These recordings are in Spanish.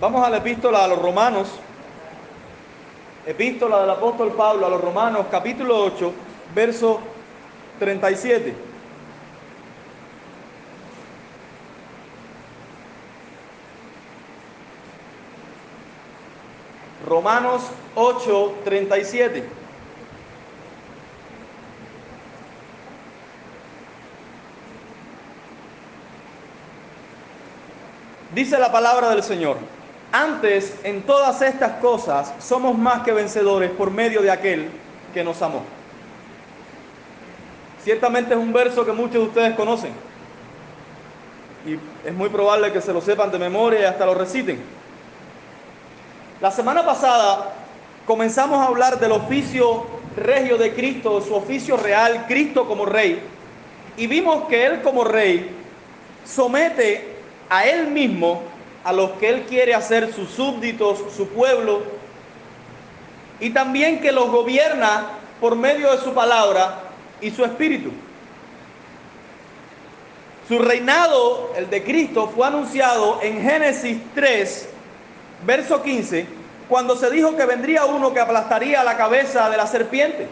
Vamos a la epístola a los romanos, epístola del apóstol Pablo a los romanos, capítulo 8, verso 37. Romanos 8, 37. Dice la palabra del Señor. Antes, en todas estas cosas, somos más que vencedores por medio de aquel que nos amó. Ciertamente es un verso que muchos de ustedes conocen. Y es muy probable que se lo sepan de memoria y hasta lo reciten. La semana pasada comenzamos a hablar del oficio regio de Cristo, su oficio real, Cristo como rey. Y vimos que Él como rey somete a Él mismo a los que Él quiere hacer sus súbditos, su pueblo, y también que los gobierna por medio de su palabra y su espíritu. Su reinado, el de Cristo, fue anunciado en Génesis 3, verso 15, cuando se dijo que vendría uno que aplastaría la cabeza de la serpiente.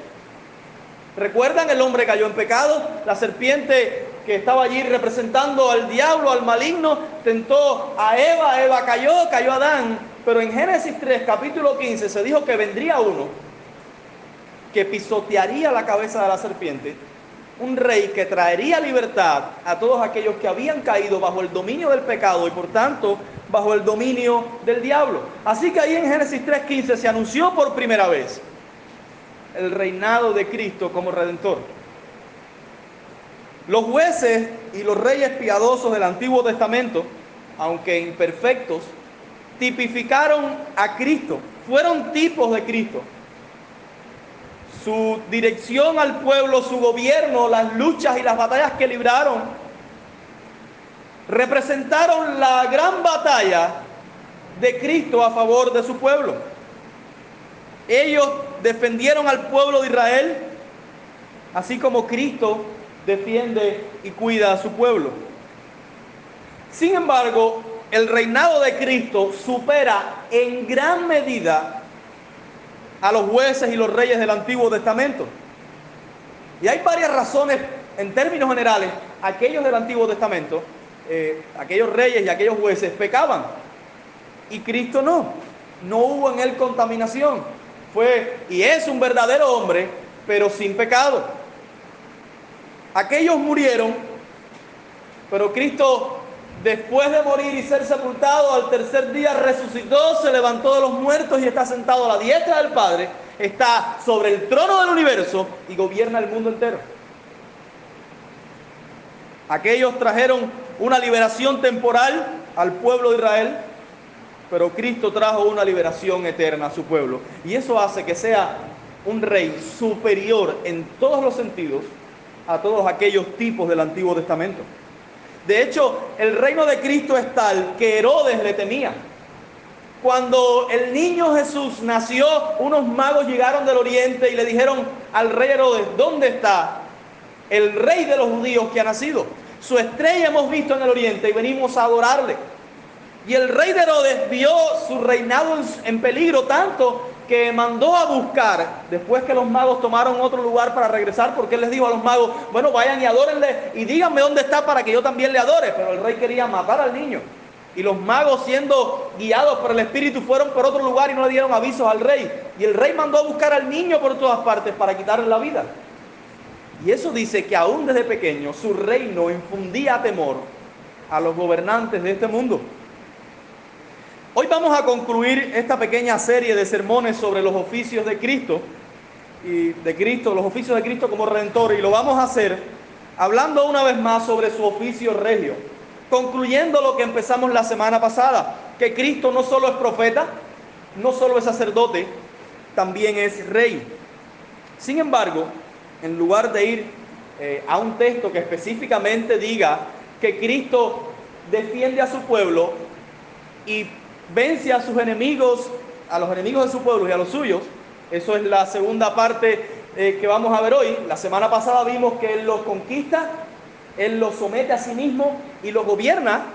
¿Recuerdan? El hombre cayó en pecado, la serpiente que estaba allí representando al diablo, al maligno, tentó a Eva, Eva cayó, cayó Adán, pero en Génesis 3, capítulo 15, se dijo que vendría uno que pisotearía la cabeza de la serpiente, un rey que traería libertad a todos aquellos que habían caído bajo el dominio del pecado y por tanto bajo el dominio del diablo. Así que ahí en Génesis 3.15 se anunció por primera vez el reinado de Cristo como redentor. Los jueces y los reyes piadosos del Antiguo Testamento, aunque imperfectos, tipificaron a Cristo, fueron tipos de Cristo. Su dirección al pueblo, su gobierno, las luchas y las batallas que libraron, representaron la gran batalla de Cristo a favor de su pueblo. Ellos defendieron al pueblo de Israel, así como Cristo defiende y cuida a su pueblo. Sin embargo, el reinado de Cristo supera en gran medida a los jueces y los reyes del Antiguo Testamento. Y hay varias razones, en términos generales, aquellos del Antiguo Testamento, eh, aquellos reyes y aquellos jueces pecaban. Y Cristo no. No hubo en él contaminación. Fue y es un verdadero hombre, pero sin pecado. Aquellos murieron, pero Cristo después de morir y ser sepultado, al tercer día resucitó, se levantó de los muertos y está sentado a la diestra del Padre, está sobre el trono del universo y gobierna el mundo entero. Aquellos trajeron una liberación temporal al pueblo de Israel, pero Cristo trajo una liberación eterna a su pueblo. Y eso hace que sea un rey superior en todos los sentidos a todos aquellos tipos del Antiguo Testamento. De hecho, el reino de Cristo es tal que Herodes le temía. Cuando el niño Jesús nació, unos magos llegaron del oriente y le dijeron al rey Herodes, ¿dónde está el rey de los judíos que ha nacido? Su estrella hemos visto en el oriente y venimos a adorarle. Y el rey de Herodes vio su reinado en, peligro tanto que mandó a buscar, después que los magos tomaron otro lugar para regresar, porque él les dijo a los magos, bueno, vayan y adórenle y díganme dónde está para que yo también le adore. Pero el rey quería matar al niño. Y los magos siendo guiados por el Espíritu fueron por otro lugar y no le dieron avisos al rey. Y el rey mandó a buscar al niño por todas partes para quitarle la vida. Y eso dice que aún desde pequeño su reino infundía temor a los gobernantes de este mundo. Hoy vamos a concluir esta pequeña serie de sermones sobre los oficios de Cristo y de Cristo, los oficios de Cristo como redentor y lo vamos a hacer hablando una vez más sobre su oficio regio, concluyendo lo que empezamos la semana pasada, que Cristo no solo es profeta, no solo es sacerdote, también es rey. Sin embargo, en lugar de ir eh, a un texto que específicamente diga que Cristo defiende a su pueblo y vence a sus enemigos, a los enemigos de su pueblo y a los suyos. Eso es la segunda parte eh, que vamos a ver hoy. La semana pasada vimos que Él los conquista, Él los somete a sí mismo y los gobierna.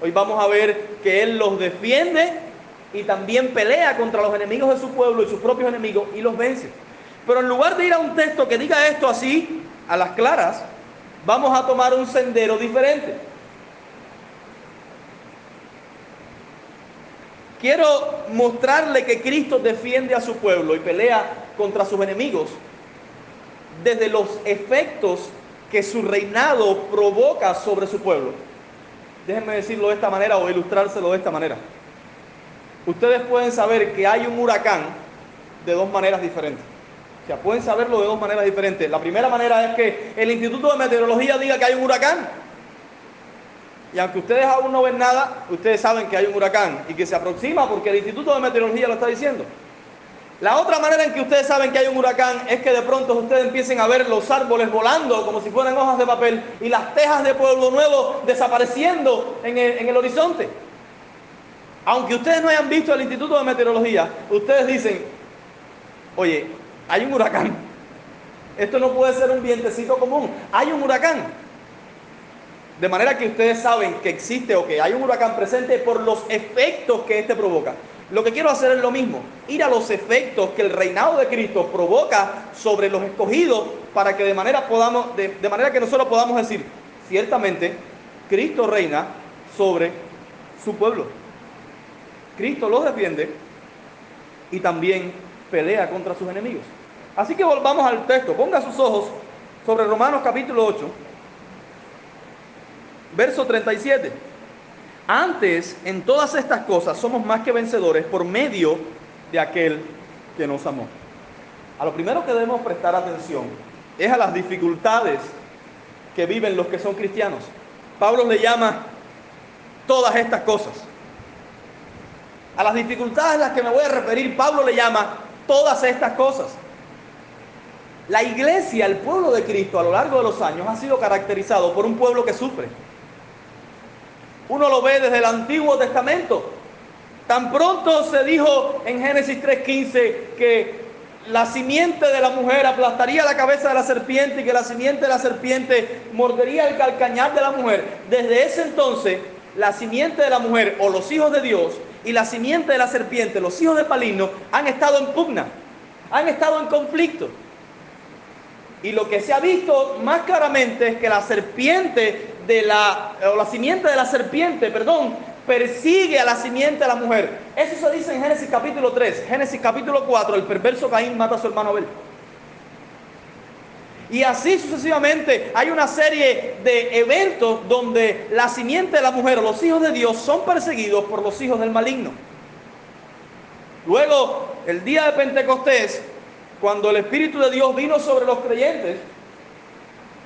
Hoy vamos a ver que Él los defiende y también pelea contra los enemigos de su pueblo y sus propios enemigos y los vence. Pero en lugar de ir a un texto que diga esto así, a las claras, vamos a tomar un sendero diferente. Quiero mostrarle que Cristo defiende a su pueblo y pelea contra sus enemigos desde los efectos que su reinado provoca sobre su pueblo. Déjenme decirlo de esta manera o ilustrárselo de esta manera. Ustedes pueden saber que hay un huracán de dos maneras diferentes. O sea, pueden saberlo de dos maneras diferentes. La primera manera es que el Instituto de Meteorología diga que hay un huracán. Y aunque ustedes aún no ven nada, ustedes saben que hay un huracán y que se aproxima porque el Instituto de Meteorología lo está diciendo. La otra manera en que ustedes saben que hay un huracán es que de pronto ustedes empiecen a ver los árboles volando como si fueran hojas de papel y las tejas de Pueblo Nuevo desapareciendo en el, horizonte. Aunque ustedes no hayan visto el Instituto de Meteorología, ustedes dicen, oye, hay un huracán. Esto no puede ser un vientecito común. Hay un huracán. De manera que ustedes saben que existe o que hay un huracán presente por los efectos que éste provoca. Lo que quiero hacer es lo mismo, ir a los efectos que el reinado de Cristo provoca sobre los escogidos para que de manera, podamos, de manera que nosotros podamos decir, ciertamente, Cristo reina sobre su pueblo. Cristo los defiende y también pelea contra sus enemigos. Así que volvamos al texto. Ponga sus ojos sobre Romanos capítulo 8 verso 37. Antes, en todas estas cosas, somos más que vencedores por medio de aquel que nos amó. A lo primero que debemos prestar atención es a las dificultades que viven los que son cristianos. Pablo le llama todas estas cosas. A las dificultades a las que me voy a referir, Pablo le llama todas estas cosas. La iglesia, el pueblo de Cristo, a lo largo de los años ha sido caracterizado por un pueblo que sufre uno lo ve desde el Antiguo Testamento. Tan pronto se dijo en Génesis 3.15 que la simiente de la mujer aplastaría la cabeza de la serpiente y que la simiente de la serpiente mordería el calcañar de la mujer. Desde ese entonces, la simiente de la mujer o los hijos de Dios y la simiente de la serpiente, los hijos de Palino, han estado en pugna, han estado en conflicto. Y lo que se ha visto más claramente es que la serpiente de la, o la simiente de la serpiente, perdón, persigue a la simiente de la mujer. Eso se dice en Génesis capítulo 3. Génesis capítulo 4, el perverso Caín mata a su hermano Abel. Y así sucesivamente hay una serie de eventos donde la simiente de la mujer los hijos de Dios son perseguidos por los hijos del maligno. Luego, el día de Pentecostés, cuando el Espíritu de Dios vino sobre los creyentes,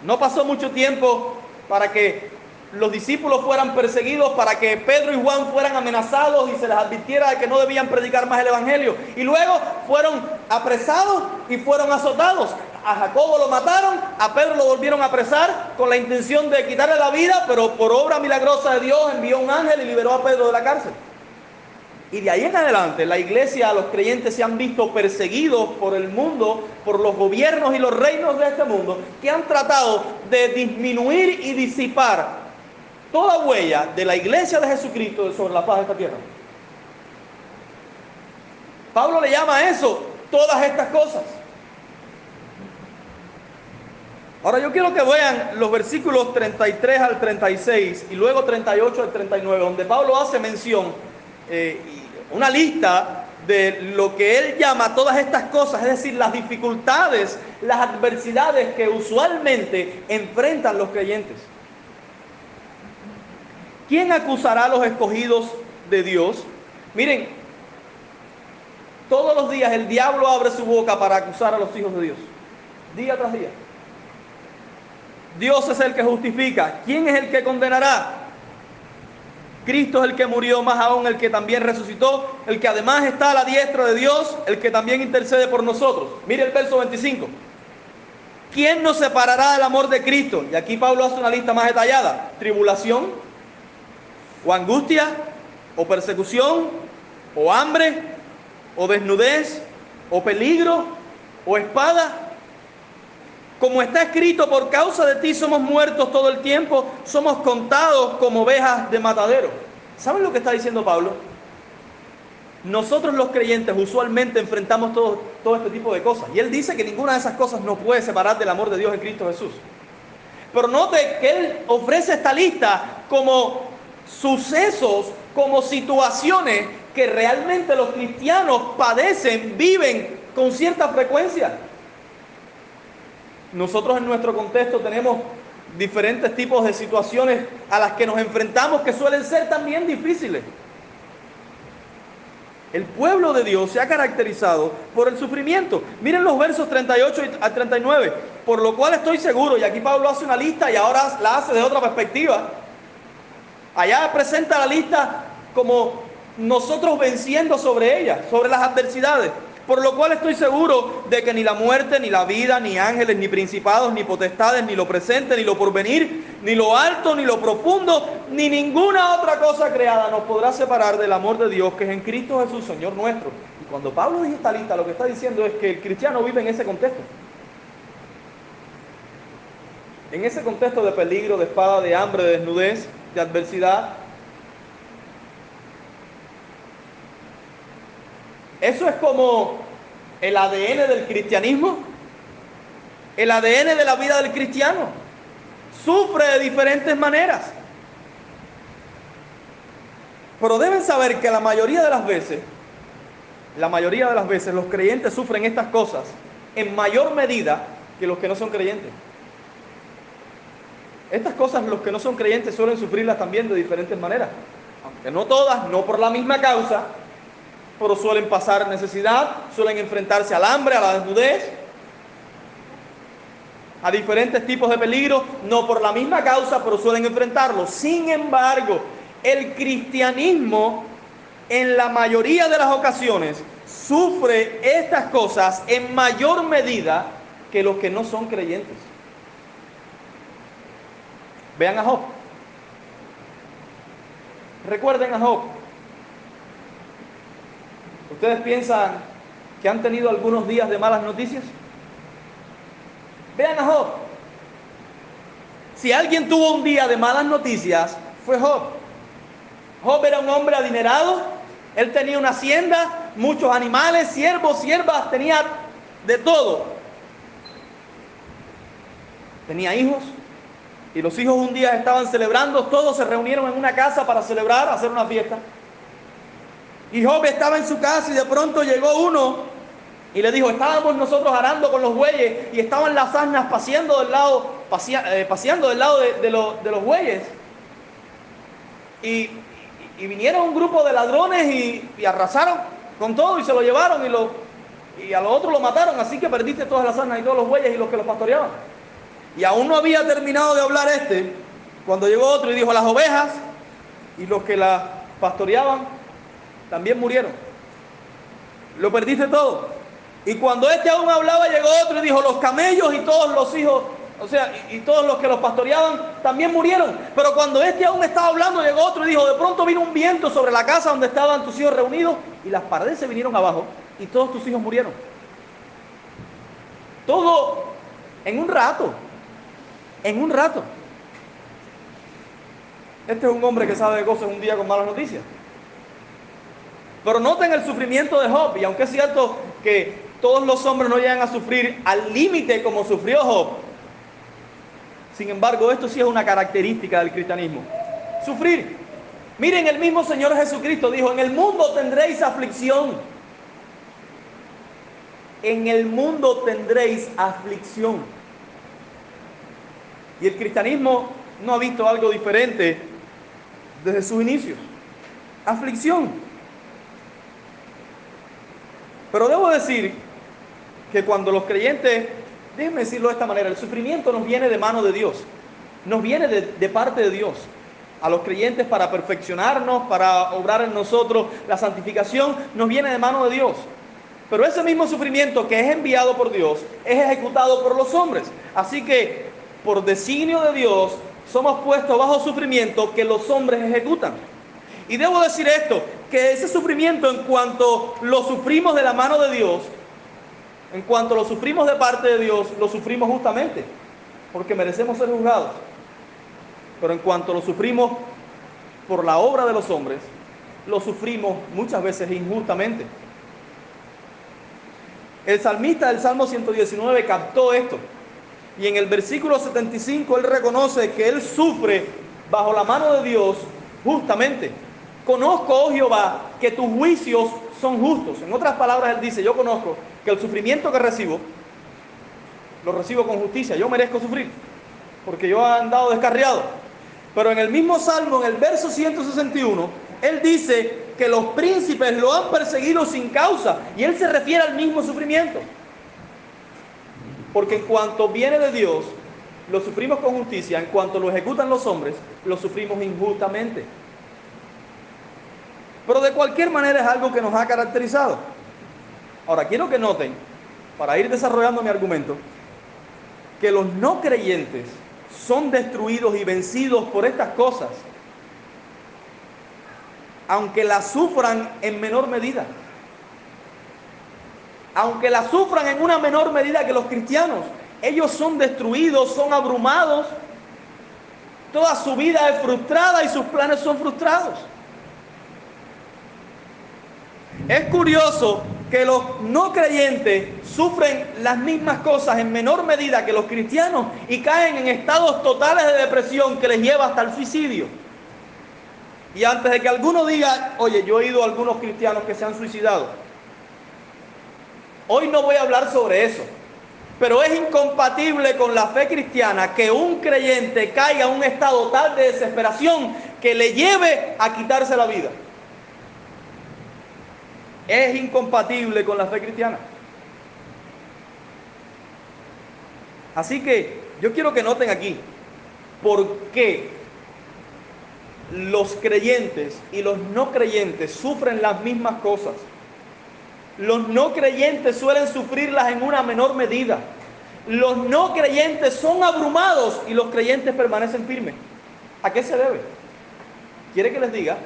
no pasó mucho tiempo para que los discípulos fueran perseguidos, para que Pedro y Juan fueran amenazados y se les advirtiera de que no debían predicar más el Evangelio. Y luego fueron apresados y fueron azotados. A Jacobo lo mataron, a Pedro lo volvieron a apresar con la intención de quitarle la vida, pero por obra milagrosa de Dios envió un ángel y liberó a Pedro de la cárcel. Y de ahí en adelante la iglesia, los creyentes se han visto perseguidos por el mundo, por los gobiernos y los reinos de este mundo, que han tratado de disminuir y disipar toda huella de la iglesia de Jesucristo sobre la paz de esta tierra. Pablo le llama a eso todas estas cosas. Ahora yo quiero que vean los versículos 33 al 36 y luego 38 al 39, donde Pablo hace mención eh, una lista de lo que él llama todas estas cosas, es decir, las dificultades, las adversidades que usualmente enfrentan los creyentes. ¿Quién acusará a los escogidos de Dios? Miren, todos los días el diablo abre su boca para acusar a los hijos de Dios, día tras día. Dios es el que justifica. ¿Quién es el que condenará? Cristo es el que murió, más aún el que también resucitó, el que además está a la diestra de Dios, el que también intercede por nosotros. Mire el verso 25. ¿Quién nos separará del amor de Cristo? Y aquí Pablo hace una lista más detallada. Tribulación, o angustia, o persecución, o hambre, o desnudez, o peligro, o espada. Como está escrito, por causa de ti somos muertos todo el tiempo, somos contados como ovejas de matadero. ¿Saben lo que está diciendo Pablo? Nosotros los creyentes usualmente enfrentamos todo, todo este tipo de cosas. Y él dice que ninguna de esas cosas nos puede separar del amor de Dios en Cristo Jesús. Pero note que él ofrece esta lista como sucesos, como situaciones que realmente los cristianos padecen, viven con cierta frecuencia. Nosotros en nuestro contexto tenemos diferentes tipos de situaciones a las que nos enfrentamos que suelen ser también difíciles. El pueblo de Dios se ha caracterizado por el sufrimiento. Miren los versos 38 a 39. Por lo cual estoy seguro, y aquí Pablo hace una lista y ahora la hace de otra perspectiva. Allá presenta la lista como nosotros venciendo sobre ella, sobre las adversidades. Por lo cual estoy seguro de que ni la muerte, ni la vida, ni ángeles, ni principados, ni potestades, ni lo presente, ni lo porvenir, ni lo alto, ni lo profundo, ni ninguna otra cosa creada nos podrá separar del amor de Dios que es en Cristo Jesús, Señor nuestro. Y cuando Pablo dice esta lista, lo que está diciendo es que el cristiano vive en ese contexto. En ese contexto de peligro, de espada, de hambre, de desnudez, de adversidad, Eso es como el ADN del cristianismo, el ADN de la vida del cristiano. Sufre de diferentes maneras. Pero deben saber que la mayoría de las veces, la mayoría de las veces los creyentes sufren estas cosas en mayor medida que los que no son creyentes. Estas cosas los que no son creyentes suelen sufrirlas también de diferentes maneras. Aunque no todas, no por la misma causa, pero suelen pasar necesidad, suelen enfrentarse al hambre, a la desnudez, a diferentes tipos de peligros, no por la misma causa, pero suelen enfrentarlo. Sin embargo, el cristianismo en la mayoría de las ocasiones sufre estas cosas en mayor medida que los que no son creyentes. Vean a Job. Recuerden a Job. ¿Ustedes piensan que han tenido algunos días de malas noticias? Vean a Job. Si alguien tuvo un día de malas noticias, fue Job. Job era un hombre adinerado, él tenía una hacienda, muchos animales, siervos, siervas, tenía de todo. Tenía hijos, y los hijos un día estaban celebrando, todos se reunieron en una casa para celebrar, hacer una fiesta. Y Job estaba en su casa y de pronto llegó uno y le dijo, estábamos nosotros arando con los bueyes y estaban las asnas paseando del lado, eh, paseando del lado de, los bueyes. Y, vinieron un grupo de ladrones y, arrasaron con todo y se lo llevaron y, lo, y a los otros lo mataron. Así que perdiste todas las asnas y todos los bueyes y los que los pastoreaban. Y aún no había terminado de hablar este cuando llegó otro y dijo, las ovejas y los que las pastoreaban también murieron. Lo perdiste todo. Y cuando este aún hablaba, llegó otro y dijo, los camellos y todos los hijos, o sea, y, todos los que los pastoreaban, también murieron. Pero cuando este aún estaba hablando, llegó otro y dijo, de pronto vino un viento sobre la casa donde estaban tus hijos reunidos y las paredes se vinieron abajo y todos tus hijos murieron. Todo en un rato. En un rato. Este es un hombre que sabe de cosas un día con malas noticias. Pero noten el sufrimiento de Job, y aunque es cierto que todos los hombres no llegan a sufrir al límite como sufrió Job, sin embargo, esto sí es una característica del cristianismo. Sufrir. Miren, el mismo Señor Jesucristo dijo, en el mundo tendréis aflicción. En el mundo tendréis aflicción. Y el cristianismo no ha visto algo diferente desde sus inicios. Aflicción. Pero debo decir que cuando los creyentes, déjenme decirlo de esta manera, el sufrimiento nos viene de mano de Dios, nos viene de, parte de Dios a los creyentes para perfeccionarnos, para obrar en nosotros la santificación, nos viene de mano de Dios. Pero ese mismo sufrimiento que es enviado por Dios es ejecutado por los hombres. Así que por designio de Dios somos puestos bajo sufrimiento que los hombres ejecutan. Y debo decir esto, que ese sufrimiento en cuanto lo sufrimos de la mano de Dios, En cuanto lo sufrimos de parte de Dios, lo sufrimos justamente, porque merecemos ser juzgados. Pero en cuanto lo sufrimos por la obra de los hombres, lo sufrimos muchas veces injustamente. El salmista del Salmo 119 captó esto. Y en el versículo 75 él reconoce que él sufre bajo la mano de Dios justamente. Conozco, oh Jehová, que tus juicios son justos. En otras palabras, él dice, yo conozco que el sufrimiento que recibo, lo recibo con justicia. Yo merezco sufrir, porque yo he andado descarriado. Pero en el mismo Salmo, en el verso 161, él dice que los príncipes lo han perseguido sin causa. Y él se refiere al mismo sufrimiento. Porque en cuanto viene de Dios, lo sufrimos con justicia. En cuanto lo ejecutan los hombres, lo sufrimos injustamente. Pero de cualquier manera es algo que nos ha caracterizado. Ahora, quiero que noten, para ir desarrollando mi argumento, que los no creyentes son destruidos y vencidos por estas cosas, aunque las sufran en menor medida. Aunque las sufran en una menor medida que los cristianos, ellos son destruidos, son abrumados, toda su vida es frustrada y sus planes son frustrados. Es curioso que los no creyentes sufren las mismas cosas en menor medida que los cristianos y caen en estados totales de depresión que les lleva hasta el suicidio. Y antes de que alguno diga, oye, yo he oído a algunos cristianos que se han suicidado, hoy no voy a hablar sobre eso, pero es incompatible con la fe cristiana que un creyente caiga en un estado tal de desesperación que le lleve a quitarse la vida es incompatible con la fe cristiana. Así que yo quiero que noten aquí por qué los creyentes y los no creyentes sufren las mismas cosas. Los no creyentes suelen sufrirlas en una menor medida. Los no creyentes son abrumados y los creyentes permanecen firmes. ¿A qué se debe? ¿Quiere que les diga?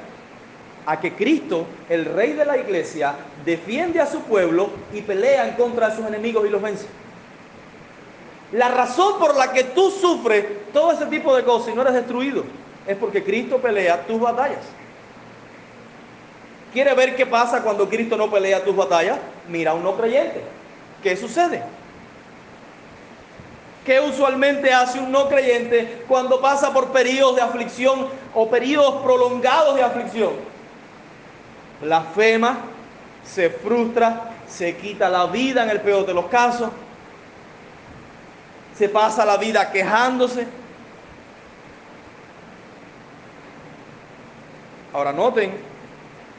A que Cristo, el rey de la iglesia, defiende a su pueblo y pelea en contra de sus enemigos y los vence. La razón por la que tú sufres todo ese tipo de cosas y no eres destruido es porque Cristo pelea tus batallas. ¿Quiere ver qué pasa cuando Cristo no pelea tus batallas? Mira a un no creyente. ¿Qué sucede? ¿Qué usualmente hace un no creyente cuando pasa por periodos de aflicción o periodos prolongados de aflicción? Blasfema, se frustra, se quita la vida en el peor de los casos, se pasa la vida quejándose. Ahora noten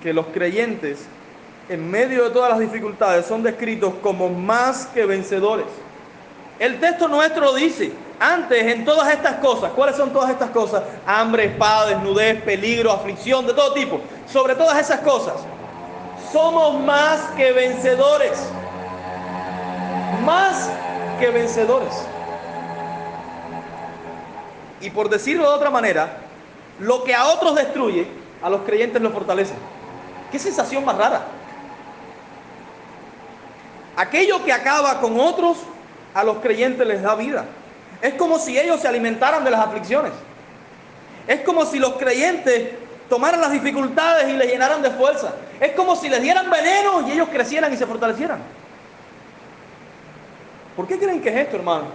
que los creyentes en medio de todas las dificultades son descritos como más que vencedores. El texto nuestro dice, antes en todas estas cosas, ¿cuáles son todas estas cosas? Hambre, espada, desnudez, peligro, aflicción, de todo tipo. Sobre todas esas cosas, somos más que vencedores. Más que vencedores. Y por decirlo de otra manera, lo que a otros destruye, a los creyentes lo fortalece. Qué sensación más rara. Aquello que acaba con otros, a los creyentes les da vida. Es como si ellos se alimentaran de las aflicciones. Es como si los creyentes tomaran las dificultades y les llenaran de fuerza. Es como si les dieran veneno y ellos crecieran y se fortalecieran. ¿Por qué creen que es esto, hermano?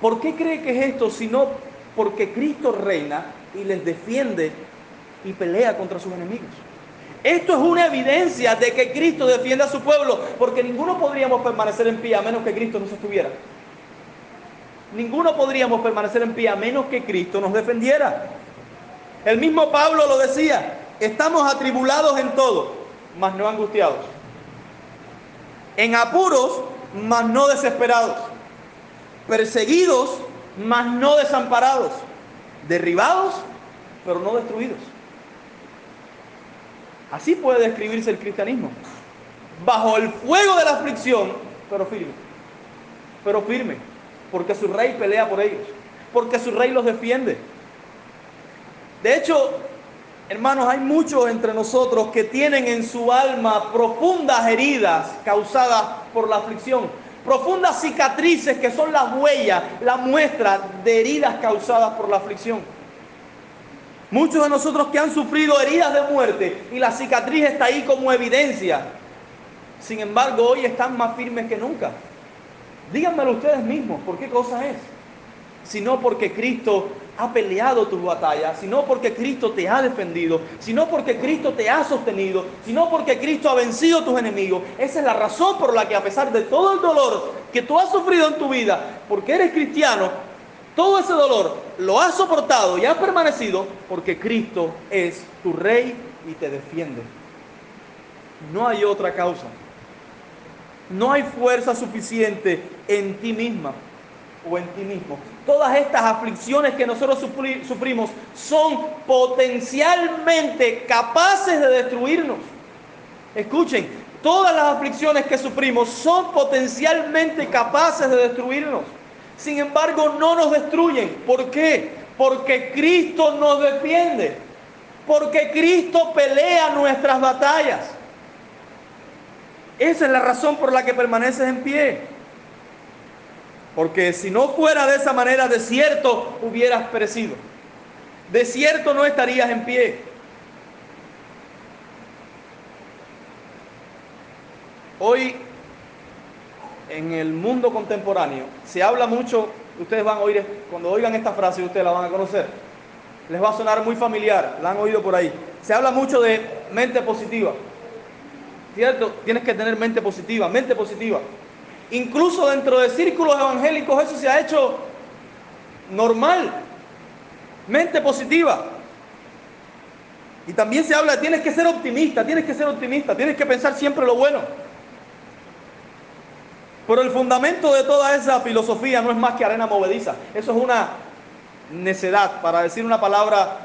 ¿Por qué creen que es esto si no porque Cristo reina y les defiende y pelea contra sus enemigos? Esto es una evidencia de que Cristo defiende a su pueblo, porque ninguno podríamos permanecer en pie a menos que Cristo nos estuviera. Ninguno podríamos permanecer en pie a menos que Cristo nos defendiera. El mismo Pablo lo decía, estamos atribulados en todo, mas no angustiados. En apuros, mas no desesperados. Perseguidos, mas no desamparados. Derribados, pero no destruidos. Así puede describirse el cristianismo. Bajo el fuego de la aflicción, pero firme. Pero firme porque su rey pelea por ellos, porque su rey los defiende. De hecho, hermanos, hay muchos entre nosotros que tienen en su alma profundas heridas causadas por la aflicción. Profundas cicatrices que son las huellas, la muestra de heridas causadas por la aflicción. Muchos de nosotros que han sufrido heridas de muerte y la cicatriz está ahí como evidencia. Sin embargo, hoy están más firmes que nunca. Díganmelo ustedes mismos, ¿por qué cosa es? Sino porque Cristo ha peleado tus batallas, sino porque Cristo te ha defendido, sino porque Cristo te ha sostenido, sino porque Cristo ha vencido tus enemigos. Esa es la razón por la que a pesar de todo el dolor que tú has sufrido en tu vida, porque eres cristiano, todo ese dolor lo has soportado y has permanecido porque Cristo es tu rey y te defiende. No hay otra causa. No hay fuerza suficiente en ti misma o en ti mismo. Todas estas aflicciones que nosotros sufrimos son potencialmente capaces de destruirnos. Escuchen, todas las aflicciones que sufrimos son potencialmente capaces de destruirnos. Sin embargo, no nos destruyen. ¿Por qué? Porque Cristo nos defiende. Porque Cristo pelea nuestras batallas. Esa es la razón por la que permaneces en pie. Porque si no fuera de esa manera, de cierto hubieras perecido. De cierto no estarías en pie. Hoy, en el mundo contemporáneo, se habla mucho, ustedes van a oír, cuando oigan esta frase, ustedes la van a conocer, les va a sonar muy familiar, la han oído por ahí. Se habla mucho de mente positiva. ¿Cierto? Tienes que tener mente positiva, mente positiva. Incluso dentro de círculos evangélicos eso se ha hecho normal. Mente positiva. Y también se habla, tienes que ser optimista, tienes que ser optimista, tienes que pensar siempre lo bueno. Pero el fundamento de toda esa filosofía no es más que arena movediza. Eso es una necedad, para decir una palabra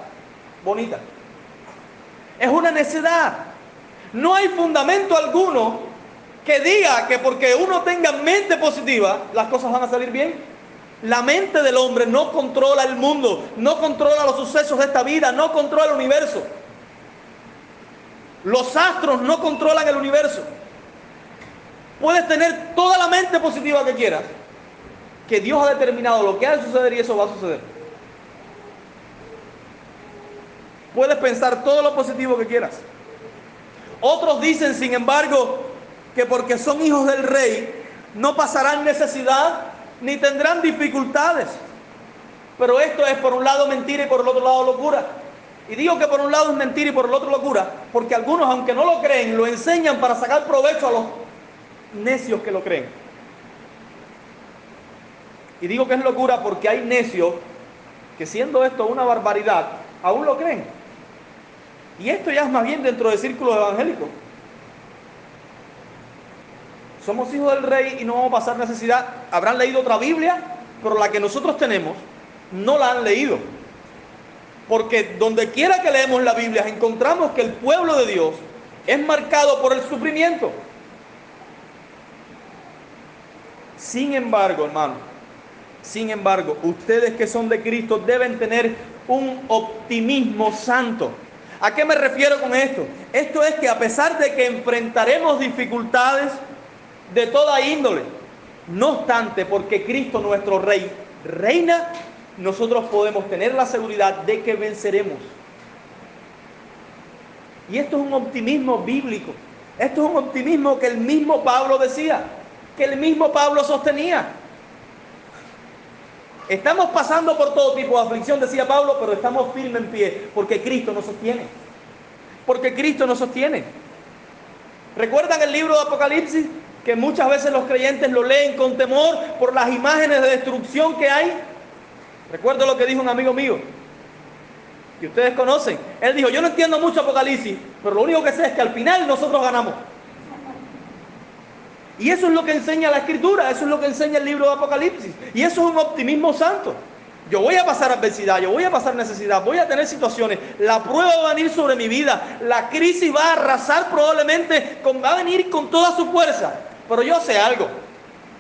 bonita. Es una necedad. No hay fundamento alguno que diga que porque uno tenga mente positiva, las cosas van a salir bien. La mente del hombre no controla el mundo, no controla los sucesos de esta vida, no controla el universo. Los astros no controlan el universo. Puedes tener toda la mente positiva que quieras, que Dios ha determinado lo que ha de suceder y eso va a suceder. Puedes pensar todo lo positivo que quieras. Otros dicen, sin embargo, que porque son hijos del rey, no pasarán necesidad ni tendrán dificultades. Pero esto es por un lado mentira y por el otro lado locura. Y digo que por un lado es mentira y por el otro locura, porque algunos, aunque no lo creen, lo enseñan para sacar provecho a los necios que lo creen. Y digo que es locura porque hay necios que siendo esto una barbaridad, aún lo creen. Y esto ya es más bien dentro de círculos evangélicos. Somos hijos del rey y no vamos a pasar necesidad. Habrán leído otra Biblia, pero la que nosotros tenemos no la han leído. Porque donde quiera que leemos la Biblia encontramos que el pueblo de Dios es marcado por el sufrimiento. Sin embargo, hermano, sin embargo, ustedes que son de Cristo deben tener un optimismo santo. ¿A qué me refiero con esto? Esto es que a pesar de que enfrentaremos dificultades de toda índole, no obstante, porque Cristo nuestro Rey reina, nosotros podemos tener la seguridad de que venceremos. Y esto es un optimismo bíblico. Esto es un optimismo que el mismo Pablo decía, que el mismo Pablo sostenía. Estamos pasando por todo tipo de aflicción, decía Pablo, pero estamos firmes en pie porque Cristo nos sostiene. Porque Cristo nos sostiene. ¿Recuerdan el libro de Apocalipsis? Que muchas veces los creyentes lo leen con temor por las imágenes de destrucción que hay. Recuerdo lo que dijo un amigo mío, que ustedes conocen. Él dijo, yo no entiendo mucho Apocalipsis, pero lo único que sé es que al final nosotros ganamos. Y eso es lo que enseña la escritura, eso es lo que enseña el libro de Apocalipsis. Y eso es un optimismo santo. Yo voy a pasar adversidad, yo voy a pasar necesidad, voy a tener situaciones. La prueba va a venir sobre mi vida. La crisis va a arrasar probablemente, va a venir con toda su fuerza. Pero yo sé algo.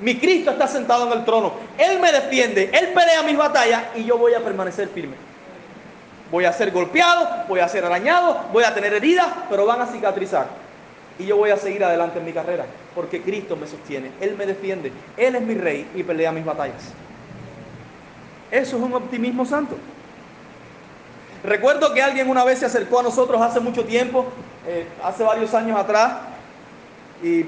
Mi Cristo está sentado en el trono. Él me defiende, Él pelea mis batallas y yo voy a permanecer firme. Voy a ser golpeado, voy a ser arañado, voy a tener heridas, pero van a cicatrizar. Y yo voy a seguir adelante en mi carrera, porque Cristo me sostiene, Él me defiende, Él es mi rey y pelea mis batallas. Eso es un optimismo santo. Recuerdo que alguien una vez se acercó a nosotros hace mucho tiempo, eh, hace varios años atrás, y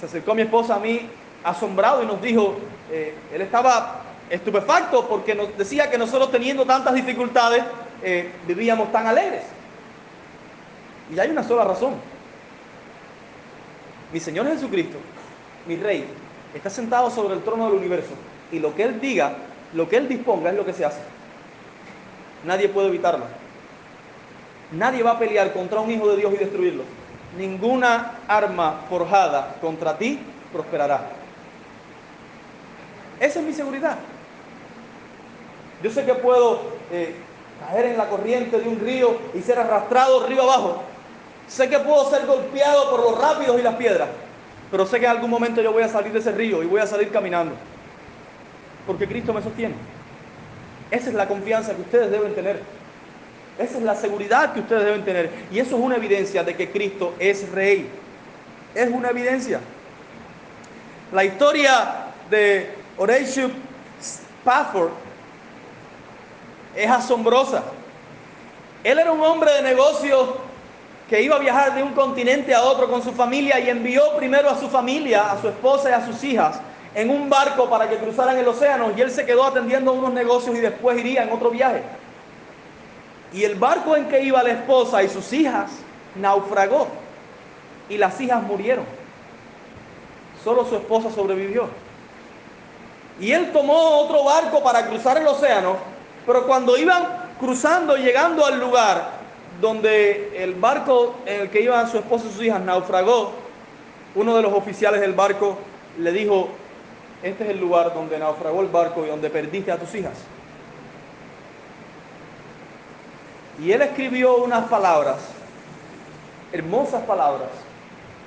se acercó mi esposa a mí asombrado y nos dijo, eh, él estaba estupefacto porque nos decía que nosotros teniendo tantas dificultades eh, vivíamos tan alegres. Y hay una sola razón. Mi Señor Jesucristo, mi Rey, está sentado sobre el trono del universo y lo que Él diga, lo que Él disponga es lo que se hace. Nadie puede evitarlo. Nadie va a pelear contra un hijo de Dios y destruirlo. Ninguna arma forjada contra ti prosperará. Esa es mi seguridad. Yo sé que puedo eh, caer en la corriente de un río y ser arrastrado río abajo. Sé que puedo ser golpeado por los rápidos y las piedras. Pero sé que en algún momento yo voy a salir de ese río y voy a salir caminando. Porque Cristo me sostiene. Esa es la confianza que ustedes deben tener. Esa es la seguridad que ustedes deben tener. Y eso es una evidencia de que Cristo es rey. Es una evidencia. La historia de Horatio Spafford es asombrosa. Él era un hombre de negocios que iba a viajar de un continente a otro con su familia y envió primero a su familia, a su esposa y a sus hijas en un barco para que cruzaran el océano y él se quedó atendiendo unos negocios y después iría en otro viaje. Y el barco en que iba la esposa y sus hijas naufragó y las hijas murieron. Solo su esposa sobrevivió. Y él tomó otro barco para cruzar el océano, pero cuando iban cruzando, llegando al lugar donde el barco en el que iban su esposa y sus hijas naufragó, uno de los oficiales del barco le dijo, este es el lugar donde naufragó el barco y donde perdiste a tus hijas. Y él escribió unas palabras, hermosas palabras,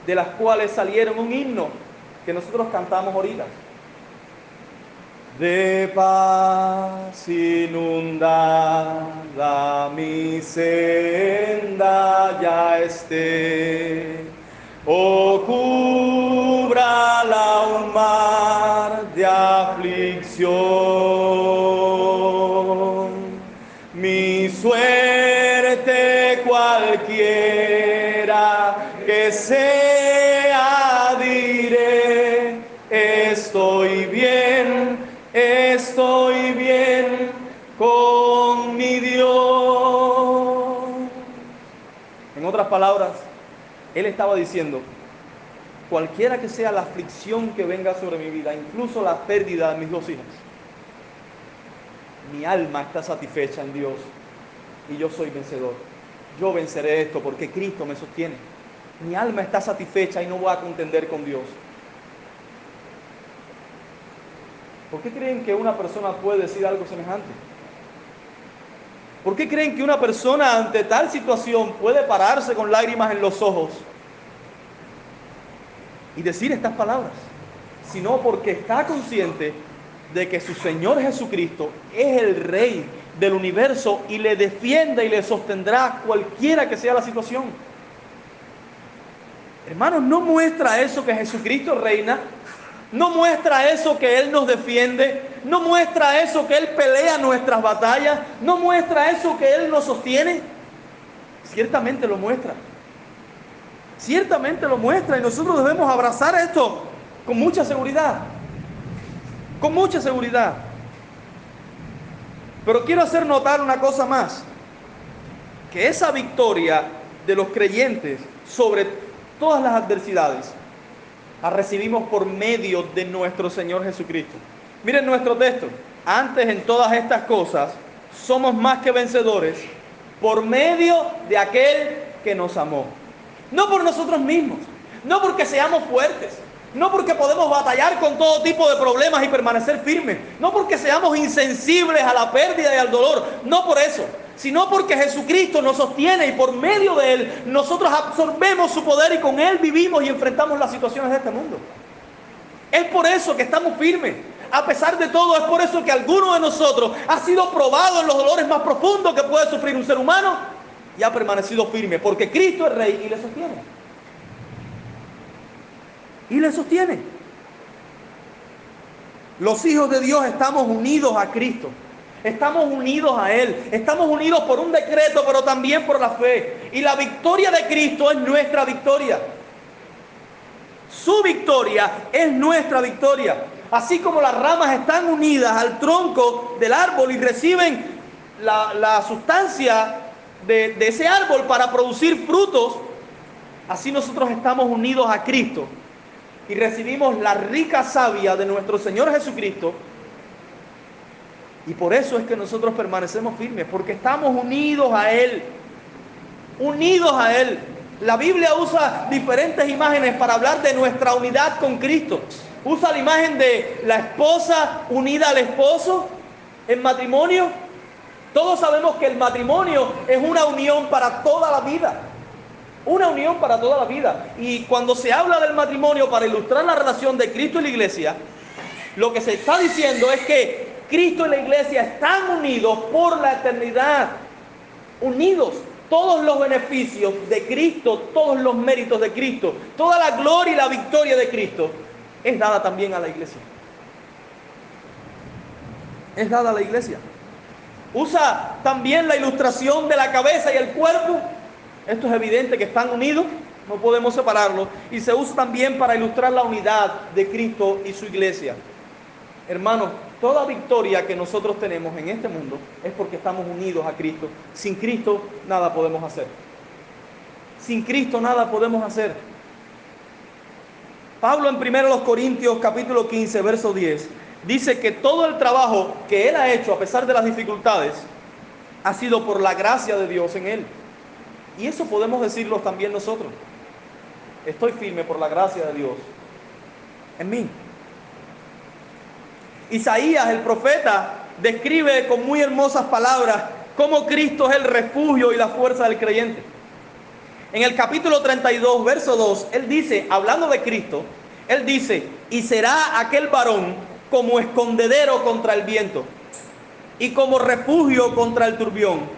de las cuales salieron un himno que nosotros cantamos ahorita. De paz inundada mi senda ya esté, o cubra la un mar de aflicción. Mi suerte cualquiera que sea, estoy bien con mi Dios. En otras palabras, él estaba diciendo, cualquiera que sea la aflicción que venga sobre mi vida, incluso la pérdida de mis dos hijas, mi alma está satisfecha en Dios y yo soy vencedor. Yo venceré esto porque Cristo me sostiene. Mi alma está satisfecha y no voy a contender con Dios. ¿Por qué creen que una persona puede decir algo semejante? ¿Por qué creen que una persona ante tal situación puede pararse con lágrimas en los ojos y decir estas palabras? Sino porque está consciente de que su Señor Jesucristo es el Rey del universo y le defiende y le sostendrá cualquiera que sea la situación. Hermanos, no muestra eso que Jesucristo reina, no muestra eso que Él nos defiende, no muestra eso que Él pelea nuestras batallas, no muestra eso que Él nos sostiene. Ciertamente lo muestra. Ciertamente lo muestra y nosotros debemos abrazar esto con mucha seguridad. Con mucha seguridad. Pero quiero hacer notar una cosa más. Que esa victoria de los creyentes sobre todas las adversidades la recibimos por medio de nuestro Señor Jesucristo. Miren nuestro texto. Antes en todas estas cosas somos más que vencedores por medio de aquel que nos amó. No por nosotros mismos, no porque seamos fuertes, no porque podemos batallar con todo tipo de problemas y permanecer firmes. No porque seamos insensibles a la pérdida y al dolor. No por eso. Sino porque Jesucristo nos sostiene y por medio de Él nosotros absorbemos su poder y con Él vivimos y enfrentamos las situaciones de este mundo. Es por eso que estamos firmes. A pesar de todo, es por eso que alguno de nosotros ha sido probado en los dolores más profundos que puede sufrir un ser humano y ha permanecido firme. Porque Cristo es Rey y le sostiene. y le sostiene. Los hijos de Dios estamos unidos a Cristo. Estamos unidos a Él. Estamos unidos por un decreto, pero también por la fe. Y la victoria de Cristo es nuestra victoria. Su victoria es nuestra victoria. Así como las ramas están unidas al tronco del árbol y reciben la, sustancia de, de ese árbol para producir frutos, así nosotros estamos unidos a Cristo y recibimos la rica savia de nuestro Señor Jesucristo. Y por eso es que nosotros permanecemos firmes, porque estamos unidos a Él. Unidos a Él. La Biblia usa diferentes imágenes para hablar de nuestra unidad con Cristo. Usa la imagen de la esposa unida al esposo en matrimonio. Todos sabemos que el matrimonio es una unión para toda la vida. Una unión para toda la vida. Y cuando se habla del matrimonio para ilustrar la relación de Cristo y la iglesia, lo que se está diciendo es que Cristo y la iglesia están unidos por la eternidad. Unidos. Todos los beneficios de Cristo, todos los méritos de Cristo, toda la gloria y la victoria de Cristo es dada también a la iglesia. Es dada a la iglesia. Usa también la ilustración de la cabeza y el cuerpo esto es evidente que están unidos, no podemos separarlos. Y se usa también para ilustrar la unidad de Cristo y su iglesia. Hermanos, toda victoria que nosotros tenemos en este mundo es porque estamos unidos a Cristo. Sin Cristo nada podemos hacer. Sin Cristo nada podemos hacer. Pablo en 1 Corintios capítulo 15, verso 10, dice que todo el trabajo que él ha hecho a pesar de las dificultades ha sido por la gracia de Dios en él. Y eso podemos decirlo también nosotros. Estoy firme por la gracia de Dios en mí. Isaías, el profeta, describe con muy hermosas palabras cómo Cristo es el refugio y la fuerza del creyente. En el capítulo 32, verso 2, él dice, hablando de Cristo, él dice, y será aquel varón como escondedero contra el viento y como refugio contra el turbión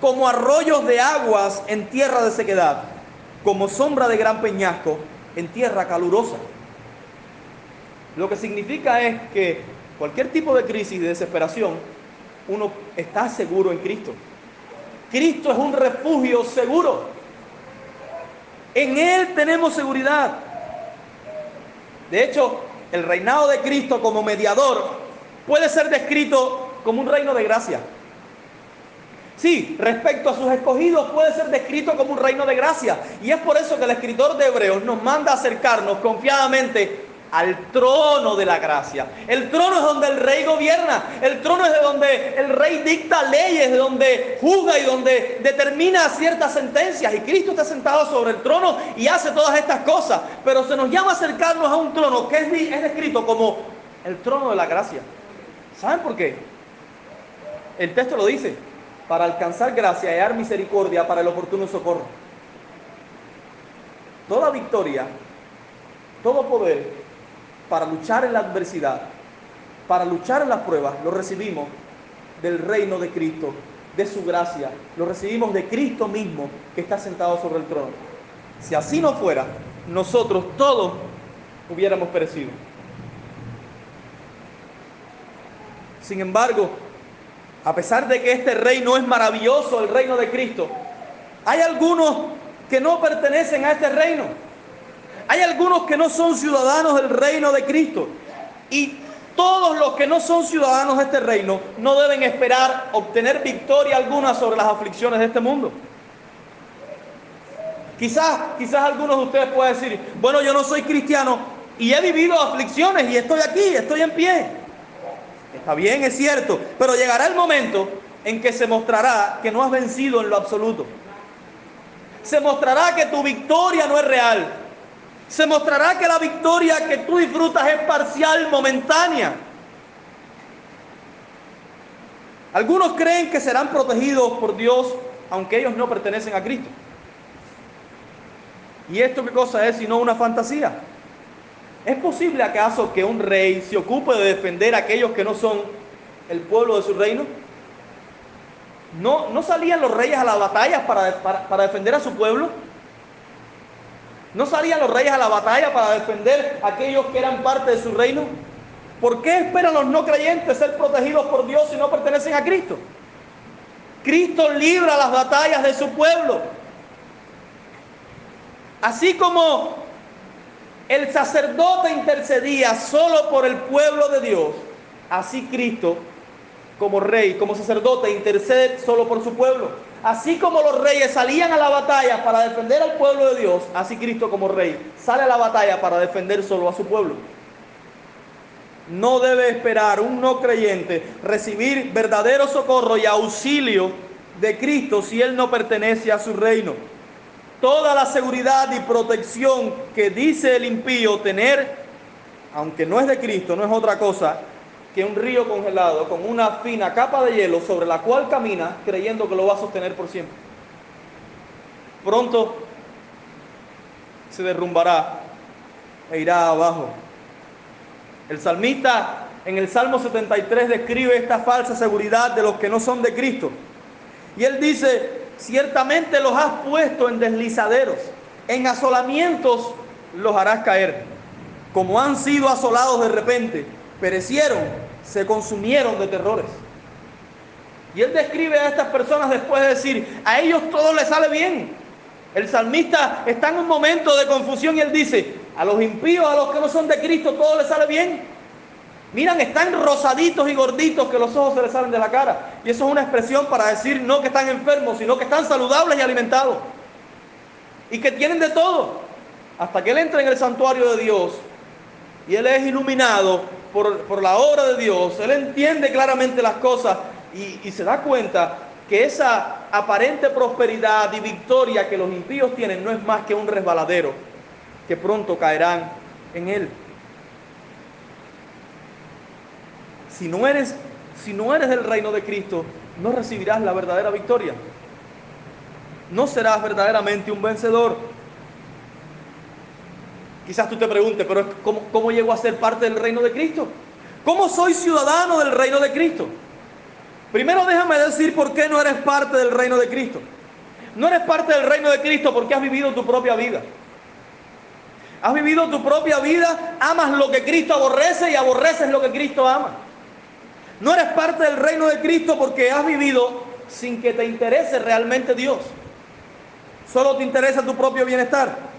como arroyos de aguas en tierra de sequedad, como sombra de gran peñasco en tierra calurosa. Lo que significa es que cualquier tipo de crisis, de desesperación, uno está seguro en Cristo. Cristo es un refugio seguro. En Él tenemos seguridad. De hecho, el reinado de Cristo como mediador puede ser descrito como un reino de gracia. Sí, respecto a sus escogidos puede ser descrito como un reino de gracia. Y es por eso que el escritor de Hebreos nos manda a acercarnos confiadamente al trono de la gracia. El trono es donde el rey gobierna. El trono es de donde el rey dicta leyes, de donde juzga y donde determina ciertas sentencias. Y Cristo está sentado sobre el trono y hace todas estas cosas. Pero se nos llama acercarnos a un trono que es, es descrito como el trono de la gracia. ¿Saben por qué? El texto lo dice para alcanzar gracia y hallar misericordia para el oportuno socorro. Toda victoria, todo poder para luchar en la adversidad, para luchar en las pruebas, lo recibimos del reino de Cristo, de su gracia, lo recibimos de Cristo mismo que está sentado sobre el trono. Si así no fuera, nosotros todos hubiéramos perecido. Sin embargo, a pesar de que este reino es maravilloso, el reino de Cristo, hay algunos que no pertenecen a este reino. Hay algunos que no son ciudadanos del reino de Cristo. Y todos los que no son ciudadanos de este reino no deben esperar obtener victoria alguna sobre las aflicciones de este mundo. Quizás, quizás algunos de ustedes puedan decir, bueno, yo no soy cristiano y he vivido aflicciones y estoy aquí, estoy en pie. Está bien, es cierto, pero llegará el momento en que se mostrará que no has vencido en lo absoluto. Se mostrará que tu victoria no es real. Se mostrará que la victoria que tú disfrutas es parcial, momentánea. Algunos creen que serán protegidos por Dios aunque ellos no pertenecen a Cristo. ¿Y esto qué cosa es sino una fantasía? ¿Es posible acaso que un rey se ocupe de defender a aquellos que no son el pueblo de su reino? ¿No, no salían los reyes a las batallas para, para defender a su pueblo? ¿No salían los reyes a la batalla para defender a aquellos que eran parte de su reino? ¿Por qué esperan los no creyentes ser protegidos por Dios si no pertenecen a Cristo? Cristo libra las batallas de su pueblo. Así como el sacerdote intercedía solo por el pueblo de Dios, así Cristo como rey, como sacerdote, intercede solo por su pueblo. Así como los reyes salían a la batalla para defender al pueblo de Dios, así Cristo como rey sale a la batalla para defender solo a su pueblo. No debe esperar un no creyente recibir verdadero socorro y auxilio de Cristo si él no pertenece a su reino. Toda la seguridad y protección que dice el impío tener, aunque no es de Cristo, no es otra cosa que un río congelado con una fina capa de hielo sobre la cual camina creyendo que lo va a sostener por siempre. Pronto se derrumbará e irá abajo. El salmista en el Salmo 73 describe esta falsa seguridad de los que no son de Cristo. Y él dice, ciertamente los has puesto en deslizaderos, en asolamientos los harás caer. Como han sido asolados de repente, perecieron, se consumieron de terrores. Y él describe a estas personas después de decir, a ellos todo les sale bien. El salmista está en un momento de confusión y él dice, a los impíos, a los que no son de Cristo, todo les sale bien. Miran, están rosaditos y gorditos que los ojos se les salen de la cara. Y eso es una expresión para decir no que están enfermos, sino que están saludables y alimentados. Y que tienen de todo. Hasta que él entra en el santuario de Dios y él es iluminado por, la obra de Dios, él entiende claramente las cosas y, y se da cuenta que esa aparente prosperidad y victoria que los impíos tienen no es más que un resbaladero que pronto caerán en él. Si no eres, si no eres del reino de Cristo, no recibirás la verdadera victoria. No serás verdaderamente un vencedor. Quizás tú te preguntes, pero ¿cómo, ¿cómo llego a ser parte del reino de Cristo? ¿Cómo soy ciudadano del reino de Cristo? Primero déjame decir por qué no eres parte del reino de Cristo. No eres parte del reino de Cristo porque has vivido tu propia vida. Has vivido tu propia vida, amas lo que Cristo aborrece y aborreces lo que Cristo ama. No eres parte del reino de Cristo porque has vivido sin que te interese realmente Dios. Solo te interesa tu propio bienestar.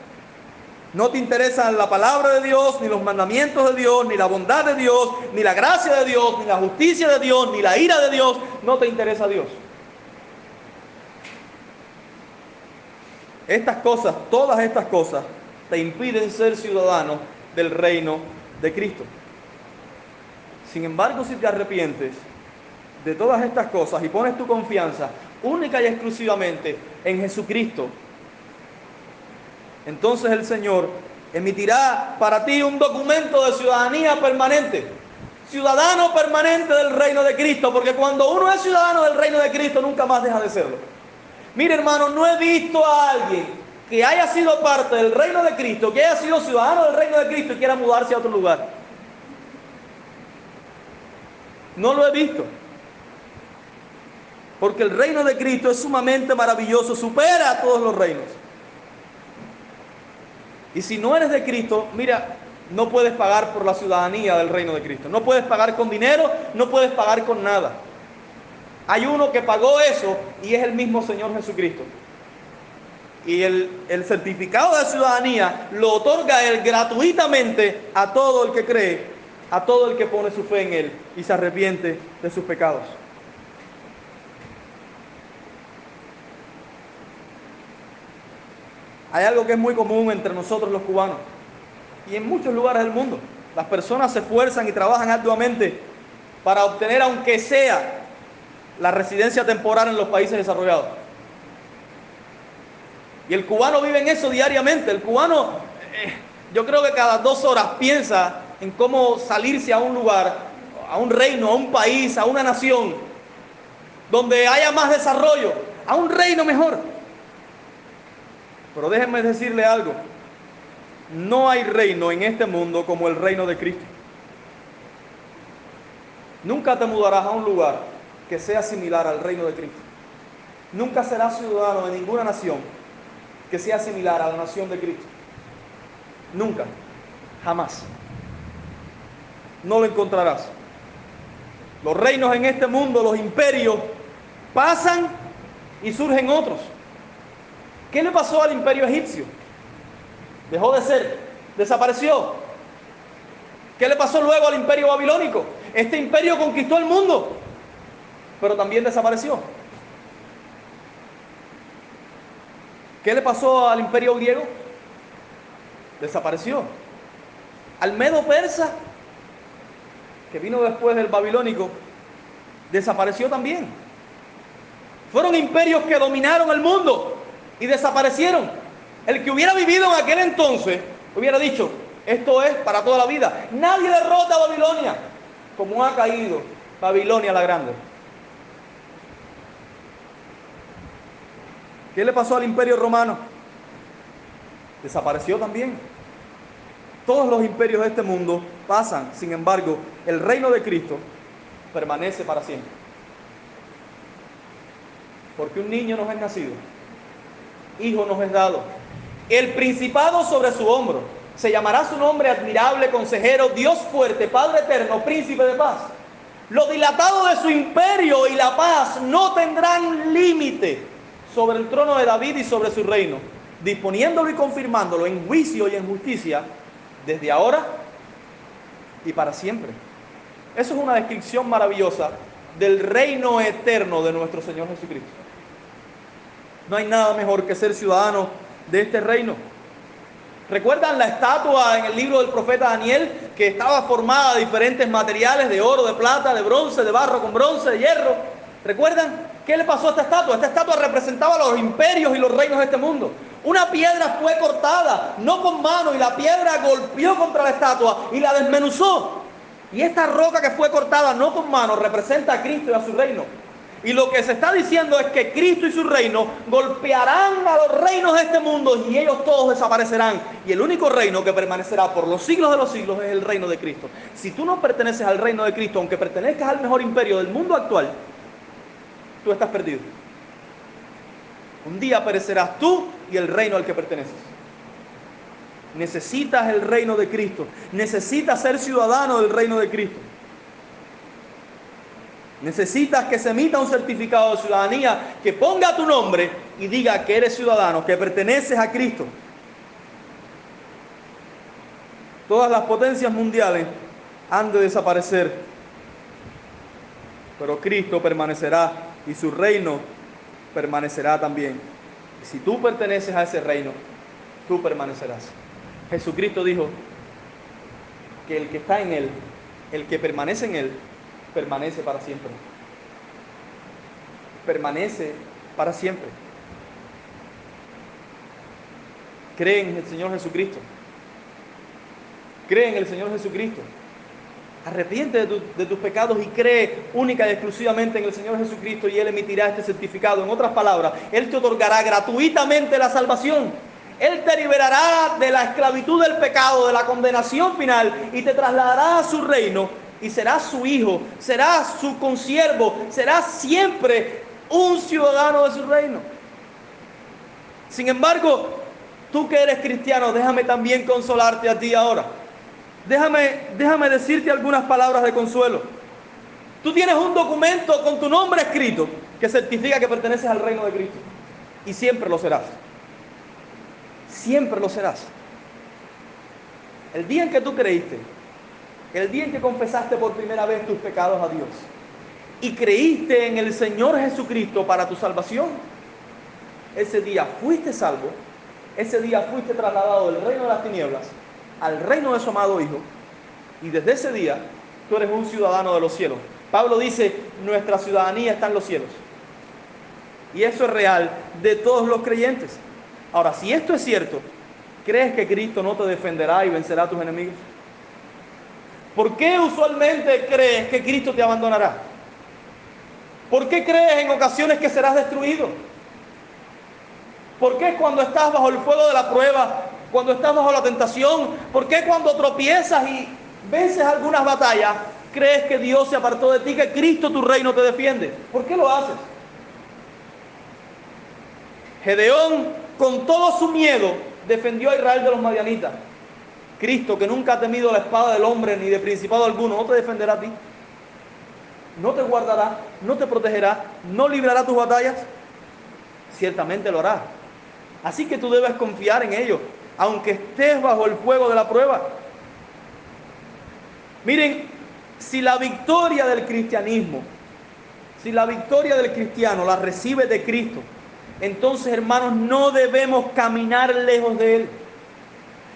No te interesa la palabra de Dios, ni los mandamientos de Dios, ni la bondad de Dios, ni la gracia de Dios, ni la justicia de Dios, ni la ira de Dios. No te interesa Dios. Estas cosas, todas estas cosas, te impiden ser ciudadano del reino de Cristo. Sin embargo, si te arrepientes de todas estas cosas y pones tu confianza única y exclusivamente en Jesucristo, entonces el Señor emitirá para ti un documento de ciudadanía permanente. Ciudadano permanente del reino de Cristo, porque cuando uno es ciudadano del reino de Cristo nunca más deja de serlo. Mire hermano, no he visto a alguien que haya sido parte del reino de Cristo, que haya sido ciudadano del reino de Cristo y quiera mudarse a otro lugar. No lo he visto. Porque el reino de Cristo es sumamente maravilloso, supera a todos los reinos. Y si no eres de Cristo, mira, no puedes pagar por la ciudadanía del reino de Cristo. No puedes pagar con dinero, no puedes pagar con nada. Hay uno que pagó eso y es el mismo Señor Jesucristo. Y el, el certificado de ciudadanía lo otorga Él gratuitamente a todo el que cree a todo el que pone su fe en Él y se arrepiente de sus pecados. Hay algo que es muy común entre nosotros los cubanos y en muchos lugares del mundo. Las personas se esfuerzan y trabajan arduamente para obtener, aunque sea, la residencia temporal en los países desarrollados. Y el cubano vive en eso diariamente. El cubano, eh, yo creo que cada dos horas piensa en cómo salirse a un lugar, a un reino, a un país, a una nación, donde haya más desarrollo, a un reino mejor. Pero déjenme decirle algo, no hay reino en este mundo como el reino de Cristo. Nunca te mudarás a un lugar que sea similar al reino de Cristo. Nunca serás ciudadano de ninguna nación que sea similar a la nación de Cristo. Nunca. Jamás. No lo encontrarás. Los reinos en este mundo, los imperios, pasan y surgen otros. ¿Qué le pasó al imperio egipcio? Dejó de ser, desapareció. ¿Qué le pasó luego al imperio babilónico? Este imperio conquistó el mundo, pero también desapareció. ¿Qué le pasó al imperio griego? Desapareció. Al medo persa, que vino después del babilónico, desapareció también. Fueron imperios que dominaron el mundo y desaparecieron. El que hubiera vivido en aquel entonces hubiera dicho, esto es para toda la vida. Nadie derrota a Babilonia como ha caído Babilonia la grande. ¿Qué le pasó al imperio romano? Desapareció también. Todos los imperios de este mundo pasan, sin embargo, el reino de Cristo permanece para siempre. Porque un niño nos es nacido, hijo nos es dado, el principado sobre su hombro. Se llamará su nombre admirable, consejero, Dios fuerte, Padre eterno, príncipe de paz. Lo dilatado de su imperio y la paz no tendrán límite sobre el trono de David y sobre su reino, disponiéndolo y confirmándolo en juicio y en justicia desde ahora y para siempre. Eso es una descripción maravillosa del reino eterno de nuestro Señor Jesucristo. No hay nada mejor que ser ciudadano de este reino. ¿Recuerdan la estatua en el libro del profeta Daniel que estaba formada de diferentes materiales, de oro, de plata, de bronce, de barro con bronce, de hierro? ¿Recuerdan? ¿Qué le pasó a esta estatua? Esta estatua representaba los imperios y los reinos de este mundo. Una piedra fue cortada, no con mano, y la piedra golpeó contra la estatua y la desmenuzó. Y esta roca que fue cortada, no con mano, representa a Cristo y a su reino. Y lo que se está diciendo es que Cristo y su reino golpearán a los reinos de este mundo y ellos todos desaparecerán. Y el único reino que permanecerá por los siglos de los siglos es el reino de Cristo. Si tú no perteneces al reino de Cristo, aunque pertenezcas al mejor imperio del mundo actual, tú estás perdido. Un día perecerás tú y el reino al que perteneces. Necesitas el reino de Cristo. Necesitas ser ciudadano del reino de Cristo. Necesitas que se emita un certificado de ciudadanía que ponga tu nombre y diga que eres ciudadano, que perteneces a Cristo. Todas las potencias mundiales han de desaparecer, pero Cristo permanecerá y su reino permanecerá también. Si tú perteneces a ese reino, tú permanecerás. Jesucristo dijo que el que está en Él, el que permanece en Él, permanece para siempre. Permanece para siempre. Cree en el Señor Jesucristo. Cree en el Señor Jesucristo. Arrepiente de, tus pecados y cree única y exclusivamente en el Señor Jesucristo y Él emitirá este certificado. En otras palabras, Él te otorgará gratuitamente la salvación. Él te liberará de la esclavitud del pecado, de la condenación final y te trasladará a su reino y serás su hijo, serás su consiervo, serás siempre un ciudadano de su reino. Sin embargo, tú que eres cristiano, déjame también consolarte a ti ahora. Déjame, déjame decirte algunas palabras de consuelo. Tú tienes un documento con tu nombre escrito que certifica que perteneces al reino de Cristo. Y siempre lo serás. Siempre lo serás. El día en que tú creíste, el día en que confesaste por primera vez tus pecados a Dios y creíste en el Señor Jesucristo para tu salvación, ese día fuiste salvo, ese día fuiste trasladado del reino de las tinieblas al reino de su amado Hijo. Y desde ese día tú eres un ciudadano de los cielos. Pablo dice, nuestra ciudadanía está en los cielos. Y eso es real de todos los creyentes. Ahora, si esto es cierto, ¿crees que Cristo no te defenderá y vencerá a tus enemigos? ¿Por qué usualmente crees que Cristo te abandonará? ¿Por qué crees en ocasiones que serás destruido? ¿Por qué cuando estás bajo el fuego de la prueba cuando estás bajo la tentación? ¿Por qué cuando tropiezas y vences algunas batallas, crees que Dios se apartó de ti, que Cristo tu reino te defiende? ¿Por qué lo haces? Gedeón, con todo su miedo, defendió a Israel de los madianitas. Cristo, que nunca ha temido la espada del hombre ni de principado alguno, no te defenderá a ti. No te guardará, no te protegerá, no librará tus batallas. Ciertamente lo hará. Así que tú debes confiar en ello, aunque estés bajo el fuego de la prueba. Miren, si la victoria del cristianismo, si la victoria del cristiano la recibe de Cristo, entonces hermanos no debemos caminar lejos de Él.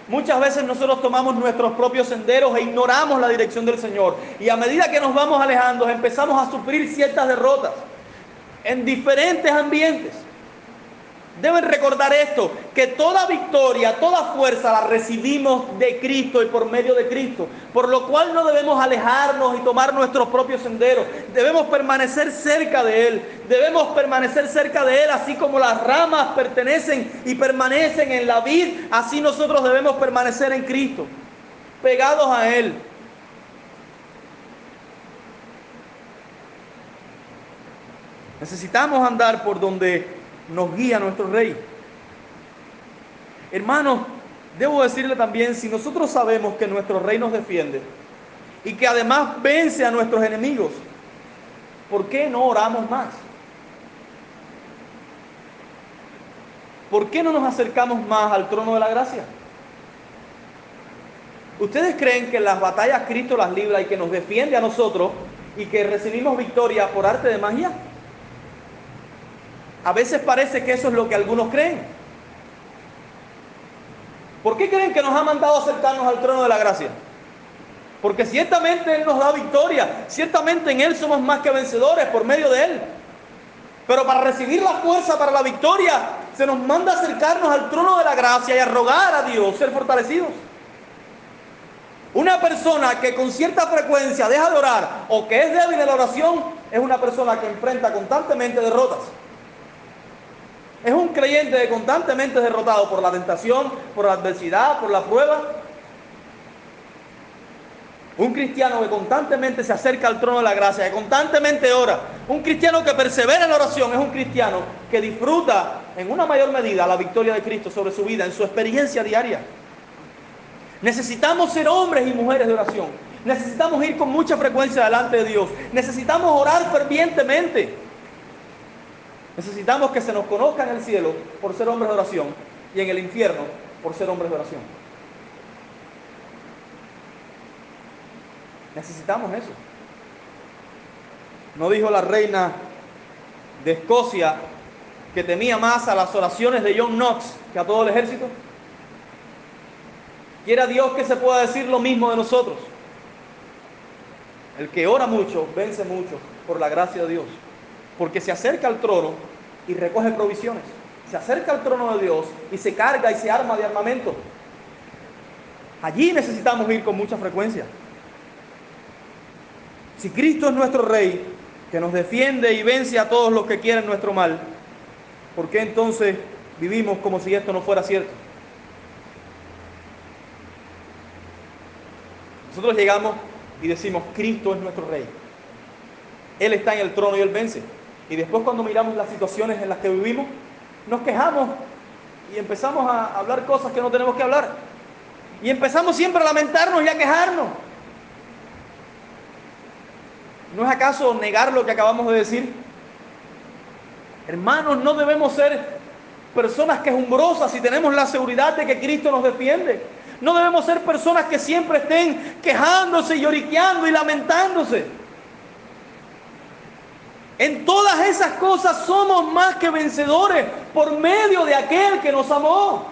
Muchas veces nosotros tomamos nuestros propios senderos e ignoramos la dirección del Señor. Y a medida que nos vamos alejando, empezamos a sufrir ciertas derrotas en diferentes ambientes. Deben recordar esto, que toda victoria, toda fuerza la recibimos de Cristo y por medio de Cristo, por lo cual no debemos alejarnos y tomar nuestros propios senderos, debemos permanecer cerca de Él, debemos permanecer cerca de Él, así como las ramas pertenecen y permanecen en la vid, así nosotros debemos permanecer en Cristo, pegados a Él. Necesitamos andar por donde nos guía nuestro rey. Hermanos, debo decirle también, si nosotros sabemos que nuestro rey nos defiende y que además vence a nuestros enemigos, ¿por qué no oramos más? ¿Por qué no nos acercamos más al trono de la gracia? ¿Ustedes creen que las batallas Cristo las libra y que nos defiende a nosotros y que recibimos victoria por arte de magia? A veces parece que eso es lo que algunos creen. ¿Por qué creen que nos ha mandado acercarnos al trono de la gracia? Porque ciertamente Él nos da victoria, ciertamente en Él somos más que vencedores por medio de Él. Pero para recibir la fuerza para la victoria, se nos manda acercarnos al trono de la gracia y a rogar a Dios ser fortalecidos. Una persona que con cierta frecuencia deja de orar o que es débil en la oración es una persona que enfrenta constantemente derrotas. Es un creyente constantemente derrotado por la tentación, por la adversidad, por la prueba. Un cristiano que constantemente se acerca al trono de la gracia, que constantemente ora. Un cristiano que persevera en la oración es un cristiano que disfruta en una mayor medida la victoria de Cristo sobre su vida, en su experiencia diaria. Necesitamos ser hombres y mujeres de oración. Necesitamos ir con mucha frecuencia delante de Dios. Necesitamos orar fervientemente. Necesitamos que se nos conozca en el cielo por ser hombres de oración y en el infierno por ser hombres de oración. Necesitamos eso. ¿No dijo la reina de Escocia que temía más a las oraciones de John Knox que a todo el ejército? Quiera Dios que se pueda decir lo mismo de nosotros. El que ora mucho, vence mucho por la gracia de Dios porque se acerca al trono y recoge provisiones. Se acerca al trono de Dios y se carga y se arma de armamento. Allí necesitamos ir con mucha frecuencia. Si Cristo es nuestro Rey, que nos defiende y vence a todos los que quieren nuestro mal, ¿por qué entonces vivimos como si esto no fuera cierto? Nosotros llegamos y decimos, Cristo es nuestro Rey. Él está en el trono y Él vence. Y después cuando miramos las situaciones en las que vivimos, nos quejamos y empezamos a hablar cosas que no tenemos que hablar. Y empezamos siempre a lamentarnos y a quejarnos. ¿No es acaso negar lo que acabamos de decir? Hermanos, no debemos ser personas quejumbrosas si tenemos la seguridad de que Cristo nos defiende. No debemos ser personas que siempre estén quejándose lloriqueando y lamentándose. En todas esas cosas somos más que vencedores por medio de aquel que nos amó.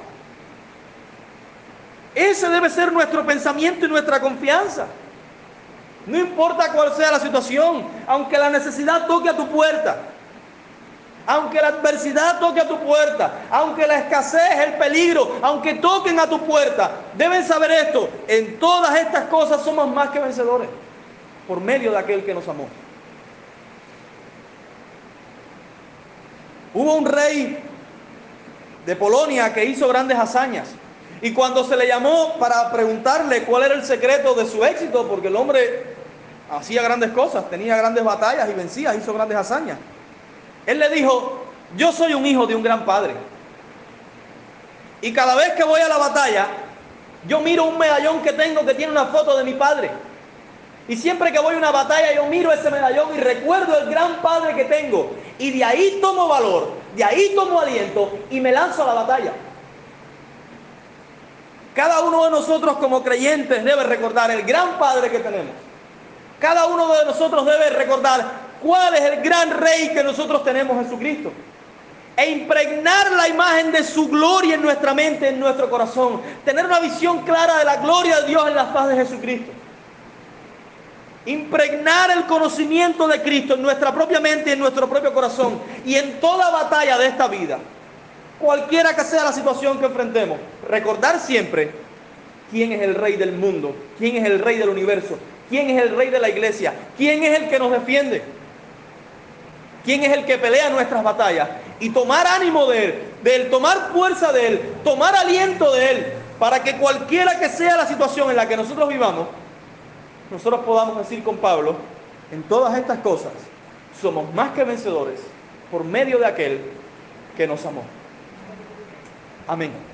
Ese debe ser nuestro pensamiento y nuestra confianza. No importa cuál sea la situación, aunque la necesidad toque a tu puerta, aunque la adversidad toque a tu puerta, aunque la escasez, el peligro, aunque toquen a tu puerta, deben saber esto, en todas estas cosas somos más que vencedores por medio de aquel que nos amó. Hubo un rey de Polonia que hizo grandes hazañas. Y cuando se le llamó para preguntarle cuál era el secreto de su éxito, porque el hombre hacía grandes cosas, tenía grandes batallas y vencía, hizo grandes hazañas. Él le dijo, yo soy un hijo de un gran padre. Y cada vez que voy a la batalla, Yo miro un medallón que tengo que tiene una foto de mi padre. Y siempre que voy a una batalla yo miro ese medallón y recuerdo el gran padre que tengo. Y de ahí tomo valor, de ahí tomo aliento y me lanzo a la batalla. Cada uno de nosotros como creyentes debe recordar el gran padre que tenemos. Cada uno de nosotros debe recordar cuál es el gran rey que nosotros tenemos, Jesucristo e impregnar la imagen de su gloria en nuestra mente, en nuestro corazón. Tener una visión clara de la gloria de Dios en la faz de Jesucristo. Impregnar el conocimiento de Cristo en nuestra propia mente y en nuestro propio corazón. Y en toda batalla de esta vida, cualquiera que sea la situación que enfrentemos, recordar siempre quién es el rey del mundo, quién es el rey del universo, quién es el rey de la iglesia, quién es el que nos defiende, quién es el que pelea nuestras batallas y tomar ánimo de Él, de Él, tomar fuerza de Él, tomar aliento de Él, para que cualquiera que sea la situación en la que nosotros vivamos, nosotros podamos decir con Pablo, en todas estas cosas somos más que vencedores por medio de aquel que nos amó. Amén.